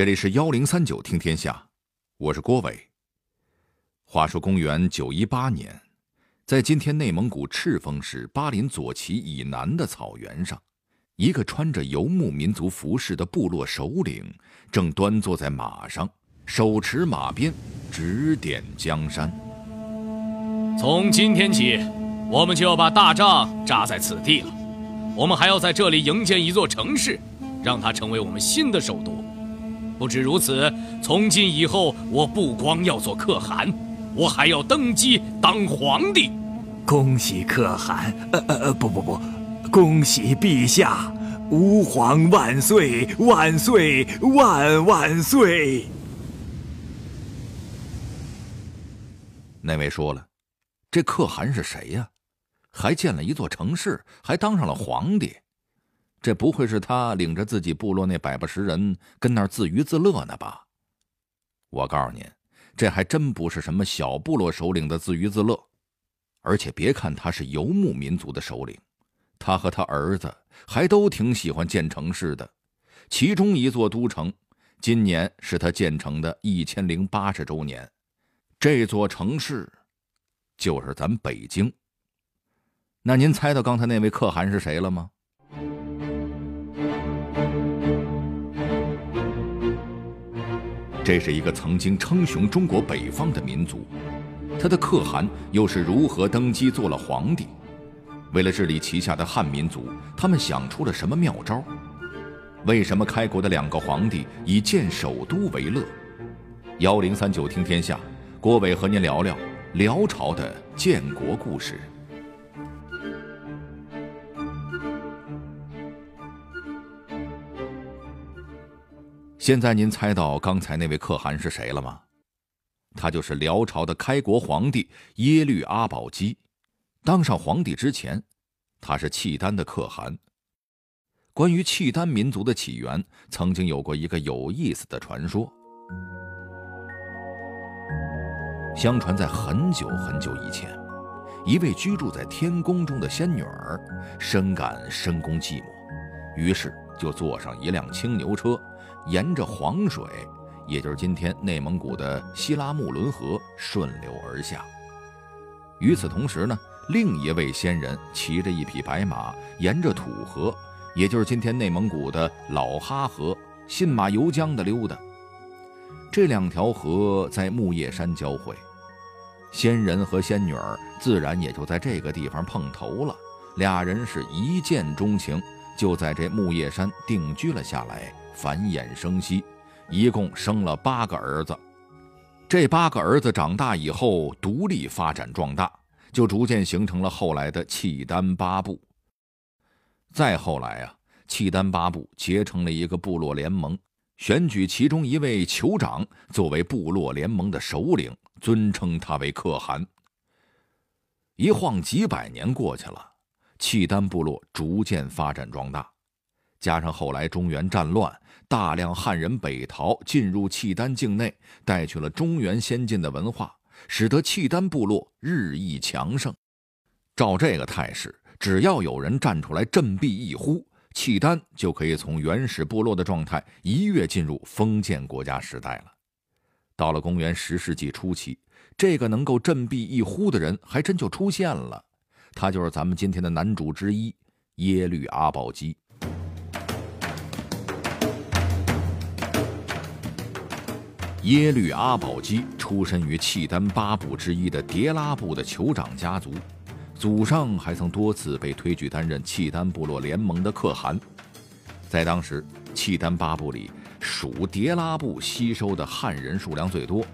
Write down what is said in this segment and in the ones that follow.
这里是幺零三九听天下，我是郭伟。话说公元九一八年，在今天内蒙古赤峰市巴林左旗以南的草原上，一个穿着游牧民族服饰的部落首领正端坐在马上，手持马鞭，指点江山。从今天起，我们就要把大帐扎在此地了。我们还要在这里营建一座城市，让它成为我们新的首都。不止如此，从今以后，我不光要做可汗，我还要登基当皇帝。恭喜可汗！呃呃呃，不不不，恭喜陛下！吾皇万岁万岁万万岁！那位说了，这可汗是谁呀？还建了一座城市，还当上了皇帝。这不会是他领着自己部落那百八十人跟那儿自娱自乐呢吧？我告诉您，这还真不是什么小部落首领的自娱自乐。而且别看他是游牧民族的首领，他和他儿子还都挺喜欢建城市的。其中一座都城，今年是他建成的一千零八十周年。这座城市，就是咱北京。那您猜到刚才那位可汗是谁了吗？这是一个曾经称雄中国北方的民族，他的可汗又是如何登基做了皇帝？为了治理旗下的汉民族，他们想出了什么妙招？为什么开国的两个皇帝以建首都为乐？幺零三九听天下，郭伟和您聊聊辽朝的建国故事。现在您猜到刚才那位可汗是谁了吗？他就是辽朝的开国皇帝耶律阿保机。当上皇帝之前，他是契丹的可汗。关于契丹民族的起源，曾经有过一个有意思的传说。相传在很久很久以前，一位居住在天宫中的仙女儿，深感深宫寂寞，于是就坐上一辆青牛车。沿着黄水，也就是今天内蒙古的西拉木伦河顺流而下。与此同时呢，另一位仙人骑着一匹白马，沿着土河，也就是今天内蒙古的老哈河，信马由缰的溜达。这两条河在木叶山交汇，仙人和仙女儿自然也就在这个地方碰头了。俩人是一见钟情，就在这木叶山定居了下来。繁衍生息，一共生了八个儿子。这八个儿子长大以后，独立发展壮大，就逐渐形成了后来的契丹八部。再后来啊，契丹八部结成了一个部落联盟，选举其中一位酋长作为部落联盟的首领，尊称他为可汗。一晃几百年过去了，契丹部落逐渐发展壮大。加上后来中原战乱，大量汉人北逃进入契丹境内，带去了中原先进的文化，使得契丹部落日益强盛。照这个态势，只要有人站出来振臂一呼，契丹就可以从原始部落的状态一跃进入封建国家时代了。到了公元十世纪初期，这个能够振臂一呼的人还真就出现了，他就是咱们今天的男主之一耶律阿保机。耶律阿保机出身于契丹八部之一的迭拉部的酋长家族，祖上还曾多次被推举担任契丹部落联盟的可汗。在当时，契丹八部里，属迭拉部吸收的汉人数量最多。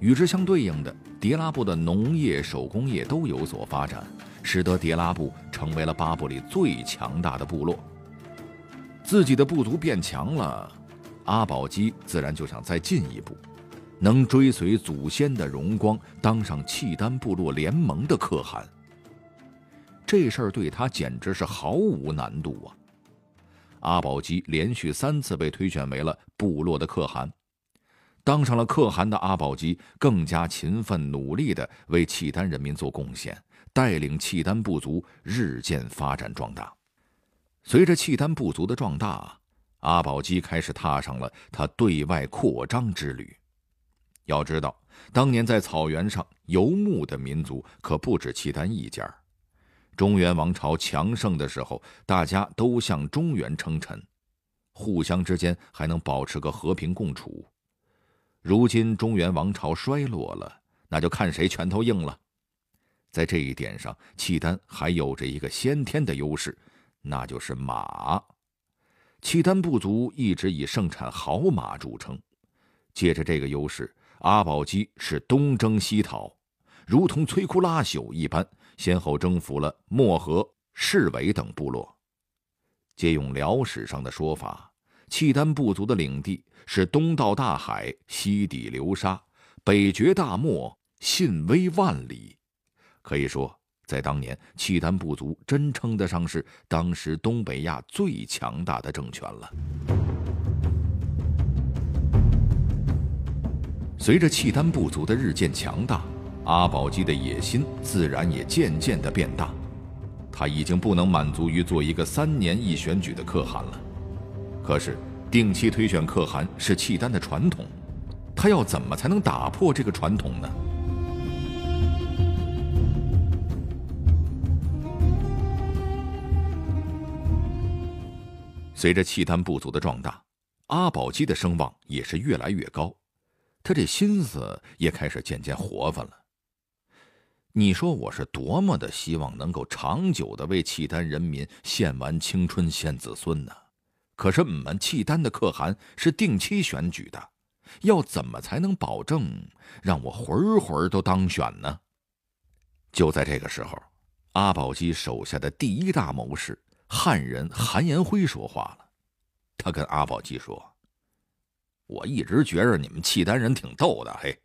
与之相对应的，迭拉部的农业、手工业都有所发展，使得迭拉部成为了八部里最强大的部落。自己的部族变强了。阿保机自然就想再进一步，能追随祖先的荣光，当上契丹部落联盟的可汗。这事儿对他简直是毫无难度啊！阿保机连续三次被推选为了部落的可汗，当上了可汗的阿保机更加勤奋努力地为契丹人民做贡献，带领契丹部族日渐发展壮大。随着契丹部族的壮大。阿保机开始踏上了他对外扩张之旅。要知道，当年在草原上游牧的民族可不止契丹一家。中原王朝强盛的时候，大家都向中原称臣，互相之间还能保持个和平共处。如今中原王朝衰落了，那就看谁拳头硬了。在这一点上，契丹还有着一个先天的优势，那就是马。契丹部族一直以盛产好马著称，借着这个优势。阿保机是东征西讨，如同摧枯拉朽一般，先后征服了漠河、市尾等部落。借用辽史上的说法，契丹部族的领地是东到大海，西抵流沙，北绝大漠，信威万里。可以说，在当年，契丹部族真称得上是当时东北亚最强大的政权了。随着契丹部族的日渐强大，阿保机的野心自然也渐渐的变大。他已经不能满足于做一个三年一选举的可汗了。可是，定期推选可汗是契丹的传统，他要怎么才能打破这个传统呢？随着契丹部族的壮大，阿保机的声望也是越来越高。他这心思也开始渐渐活泛了。你说我是多么的希望能够长久的为契丹人民献完青春、献子孙呢？可是我们契丹的可汗是定期选举的，要怎么才能保证让我回回都当选呢？就在这个时候，阿保机手下的第一大谋士汉人韩延辉说话了，他跟阿保机说。我一直觉着你们契丹人挺逗的，嘿，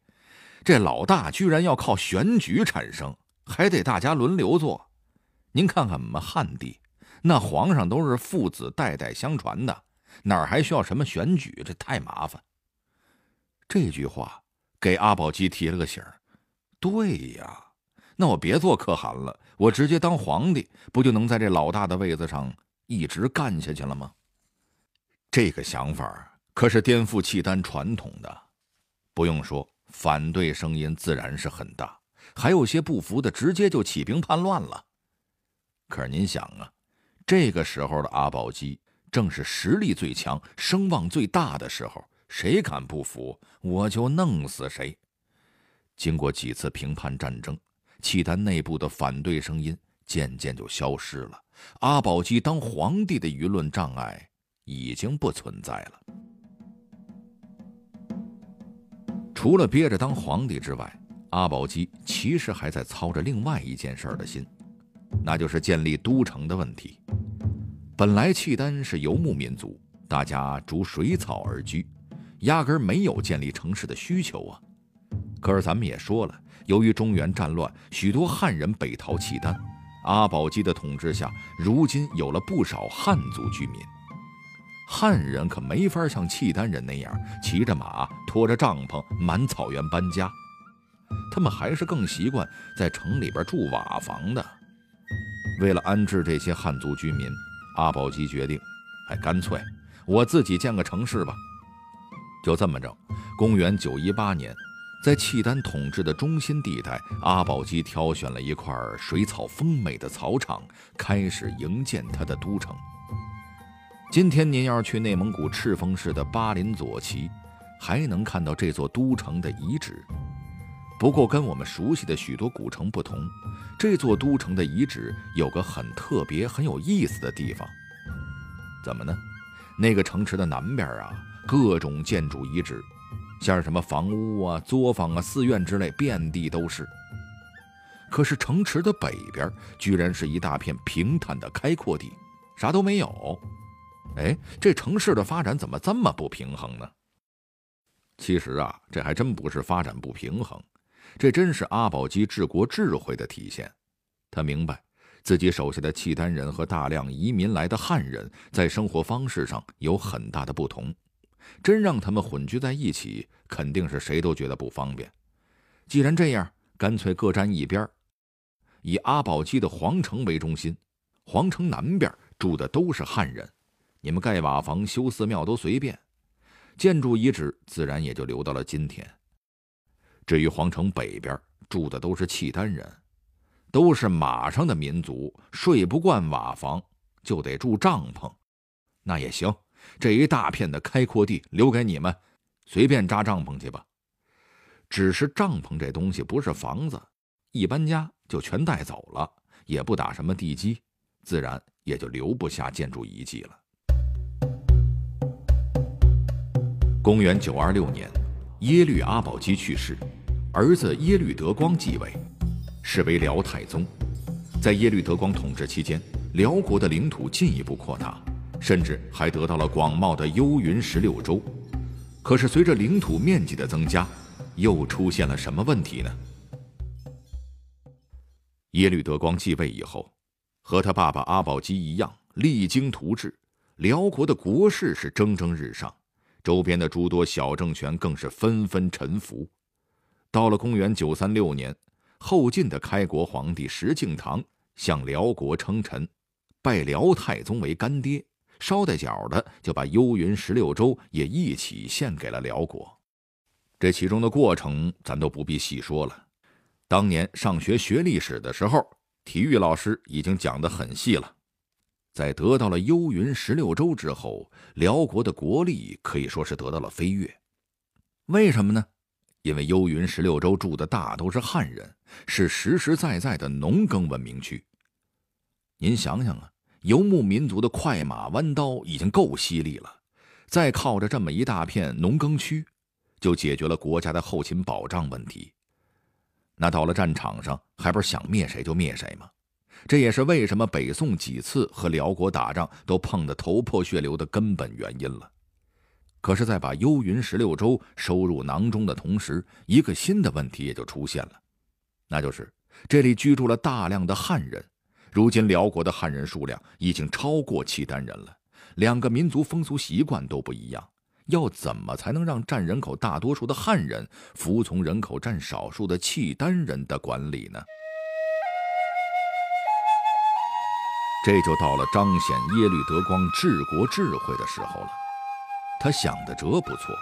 这老大居然要靠选举产生，还得大家轮流做。您看看我们汉地，那皇上都是父子代代相传的，哪还需要什么选举？这太麻烦。这句话给阿保机提了个醒儿。对呀，那我别做可汗了，我直接当皇帝，不就能在这老大的位子上一直干下去了吗？这个想法。可是颠覆契丹传统的，不用说，反对声音自然是很大，还有些不服的，直接就起兵叛乱了。可是您想啊，这个时候的阿保机正是实力最强、声望最大的时候，谁敢不服，我就弄死谁。经过几次平叛战争，契丹内部的反对声音渐渐就消失了，阿保机当皇帝的舆论障碍已经不存在了。除了憋着当皇帝之外，阿保机其实还在操着另外一件事儿的心，那就是建立都城的问题。本来契丹是游牧民族，大家逐水草而居，压根儿没有建立城市的需求啊。可是咱们也说了，由于中原战乱，许多汉人北逃契丹，阿保机的统治下，如今有了不少汉族居民。汉人可没法像契丹人那样骑着马、拖着帐篷满草原搬家，他们还是更习惯在城里边住瓦房的。为了安置这些汉族居民，阿保机决定，哎，干脆我自己建个城市吧。就这么着，公元九一八年，在契丹统治的中心地带，阿保机挑选了一块水草丰美的草场，开始营建他的都城。今天您要是去内蒙古赤峰市的巴林左旗，还能看到这座都城的遗址。不过跟我们熟悉的许多古城不同，这座都城的遗址有个很特别、很有意思的地方。怎么呢？那个城池的南边啊，各种建筑遗址，像什么房屋啊、作坊啊、寺院之类，遍地都是。可是城池的北边，居然是一大片平坦的开阔地，啥都没有。哎，这城市的发展怎么这么不平衡呢？其实啊，这还真不是发展不平衡，这真是阿保机治国智慧的体现。他明白自己手下的契丹人和大量移民来的汉人在生活方式上有很大的不同，真让他们混居在一起，肯定是谁都觉得不方便。既然这样，干脆各站一边，以阿保机的皇城为中心，皇城南边住的都是汉人。你们盖瓦房、修寺庙都随便，建筑遗址自然也就留到了今天。至于皇城北边住的都是契丹人，都是马上的民族，睡不惯瓦房，就得住帐篷。那也行，这一大片的开阔地留给你们，随便扎帐篷去吧。只是帐篷这东西不是房子，一搬家就全带走了，也不打什么地基，自然也就留不下建筑遗迹了。公元九二六年，耶律阿保机去世，儿子耶律德光继位，是为辽太宗。在耶律德光统治期间，辽国的领土进一步扩大，甚至还得到了广袤的幽云十六州。可是随着领土面积的增加，又出现了什么问题呢？耶律德光继位以后，和他爸爸阿保机一样，励精图治，辽国的国势是蒸蒸日上。周边的诸多小政权更是纷纷臣服。到了公元九三六年，后晋的开国皇帝石敬瑭向辽国称臣，拜辽太宗为干爹，捎带脚的就把幽云十六州也一起献给了辽国。这其中的过程咱都不必细说了。当年上学学历史的时候，体育老师已经讲得很细了。在得到了幽云十六州之后，辽国的国力可以说是得到了飞跃。为什么呢？因为幽云十六州住的大都是汉人，是实实在在的农耕文明区。您想想啊，游牧民族的快马弯刀已经够犀利了，再靠着这么一大片农耕区，就解决了国家的后勤保障问题。那到了战场上，还不是想灭谁就灭谁吗？这也是为什么北宋几次和辽国打仗都碰得头破血流的根本原因了。可是，在把幽云十六州收入囊中的同时，一个新的问题也就出现了，那就是这里居住了大量的汉人。如今，辽国的汉人数量已经超过契丹人了，两个民族风俗习惯都不一样，要怎么才能让占人口大多数的汉人服从人口占少数的契丹人的管理呢？这就到了彰显耶律德光治国智慧的时候了。他想的辙不错，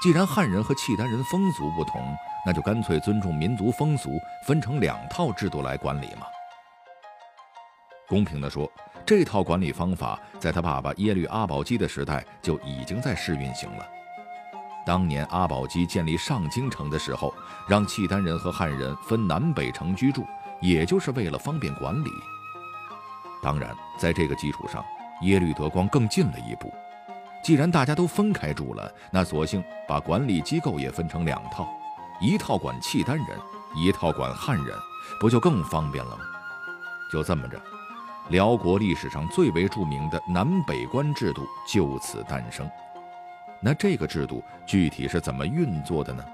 既然汉人和契丹人风俗不同，那就干脆尊重民族风俗，分成两套制度来管理嘛。公平地说，这套管理方法在他爸爸耶律阿保机的时代就已经在试运行了。当年阿保机建立上京城的时候，让契丹人和汉人分南北城居住，也就是为了方便管理。当然，在这个基础上，耶律德光更进了一步。既然大家都分开住了，那索性把管理机构也分成两套，一套管契丹人，一套管汉人，不就更方便了吗？就这么着，辽国历史上最为著名的南北官制度就此诞生。那这个制度具体是怎么运作的呢？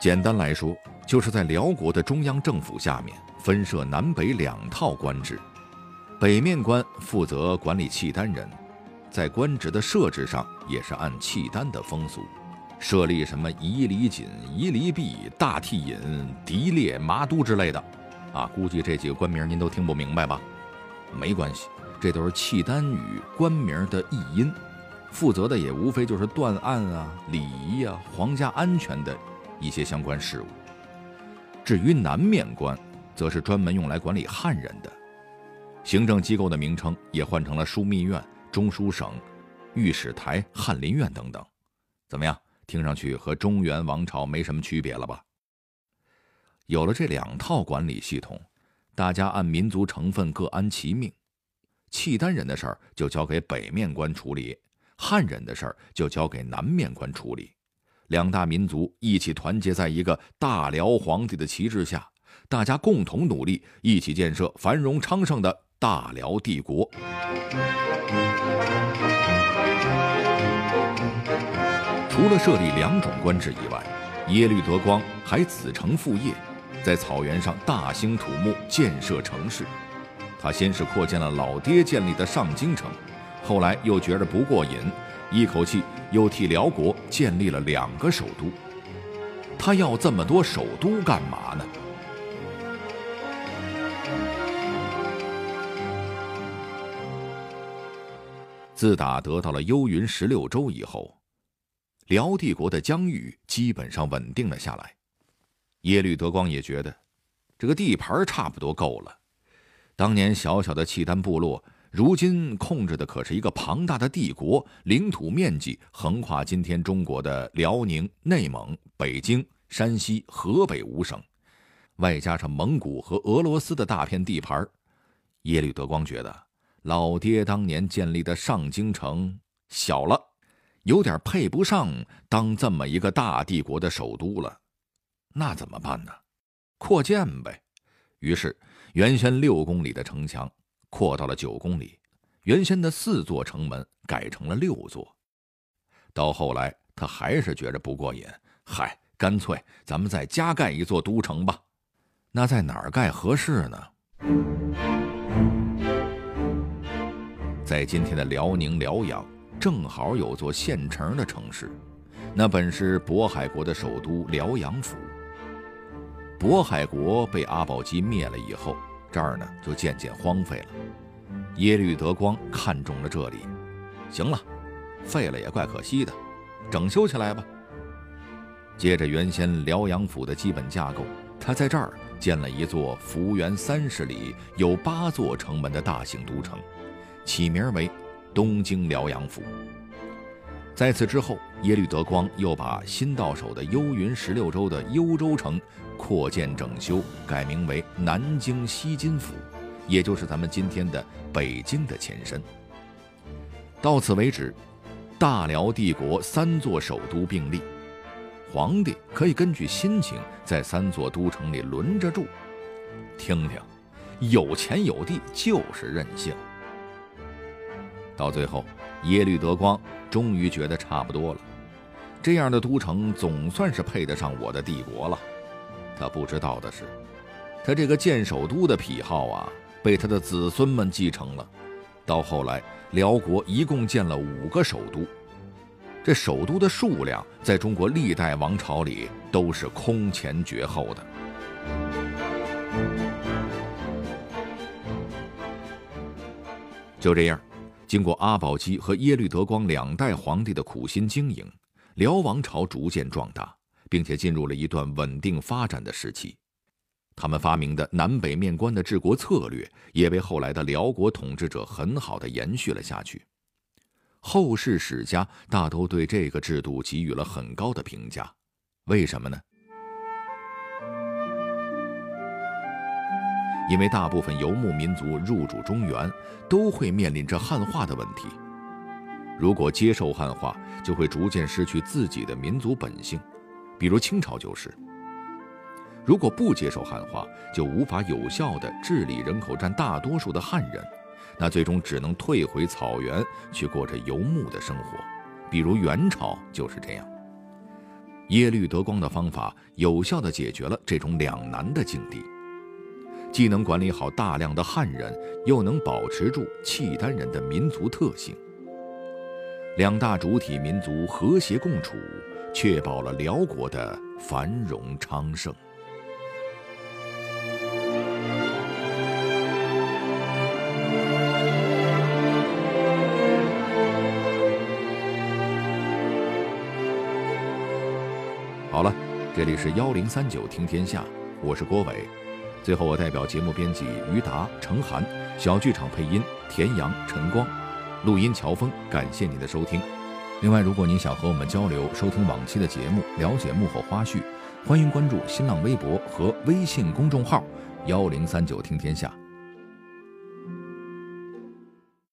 简单来说，就是在辽国的中央政府下面分设南北两套官制，北面官负责管理契丹人，在官职的设置上也是按契丹的风俗，设立什么夷离锦、夷离毕、大替尹、狄烈、麻都之类的，啊，估计这几个官名您都听不明白吧？没关系，这都是契丹语官名的译音，负责的也无非就是断案啊、礼仪啊、皇家安全的。一些相关事务。至于南面官，则是专门用来管理汉人的。行政机构的名称也换成了枢密院、中书省、御史台、翰林院等等。怎么样？听上去和中原王朝没什么区别了吧？有了这两套管理系统，大家按民族成分各安其命。契丹人的事儿就交给北面官处理，汉人的事儿就交给南面官处理。两大民族一起团结在一个大辽皇帝的旗帜下，大家共同努力，一起建设繁荣昌盛的大辽帝国。除了设立两种官制以外，耶律德光还子承父业，在草原上大兴土木建设城市。他先是扩建了老爹建立的上京城后来又觉着不过瘾一口气又替辽国建立了两个首都。他要这么多首都干嘛呢？自打得到了幽云十六州以后辽帝国的疆域基本上稳定了下来耶律德光也觉得，这个地盘差不多够了。当年小小的契丹部落，如今控制的可是一个庞大的帝国，领土面积横跨今天中国的辽宁、内蒙、北京、山西、河北五省，外加上蒙古和俄罗斯的大片地盘。耶律德光觉得。老爹当年建立的上京城小了，有点配不上当这么一个大帝国的首都了，那怎么办呢？扩建呗。于是，原先六公里的城墙扩到了九公里，原先的四座城门改成了六座。到后来，他还是觉着不过瘾，嗨，干脆咱们再加盖一座都城吧。那在哪儿盖合适呢？在今天的辽宁辽阳，正好有座现成的城市，那本是渤海国的首都辽阳府。渤海国被阿保机灭了以后，这儿呢就渐渐荒废了。耶律德光看中了这里，行了，废了也怪可惜的，整修起来吧。接着原先辽阳府的基本架构，他在这儿建了一座幅员三十里、有八座城门的大型都城。起名为东京辽阳府。在此之后，耶律德光又把新到手的幽云十六州的幽州城扩建整修，改名为南京西津府，也就是咱们今天的北京的前身。到此为止，大辽帝国三座首都并立，皇帝可以根据心情在三座都城里轮着住。听听，有钱有地就是任性。到最后，耶律德光终于觉得差不多了，这样的都城总算是配得上我的帝国了。他不知道的是，他这个建首都的癖好啊，被他的子孙们继承了。到后来，辽国一共建了五个首都，这首都的数量在中国历代王朝里都是空前绝后的。就这样。经过阿保机和耶律德光两代皇帝的苦心经营，辽王朝逐渐壮大，并且进入了一段稳定发展的时期。他们发明的南北面关的治国策略，也被后来的辽国统治者很好的延续了下去。后世史家大都对这个制度给予了很高的评价。为什么呢？因为大部分游牧民族入主中原，都会面临着汉化的问题。如果接受汉化，就会逐渐失去自己的民族本性，比如清朝就是。如果不接受汉化，就无法有效地治理人口占大多数的汉人，那最终只能退回草原去过着游牧的生活，比如元朝就是这样。耶律德光的方法有效地解决了这种两难的境地。既能管理好大量的汉人，又能保持住契丹人的民族特性，两大主体民族和谐共处，确保了辽国的繁荣昌盛。好了，这里是幺零三九听天下，我是郭伟。最后，我代表节目编辑于达、程涵，小剧场配音田阳、陈光，录音乔峰。感谢您的收听。另外，如果您想和我们交流、收听往期的节目、了解幕后花絮，欢迎关注新浪微博和微信公众号“幺零三九听天下”。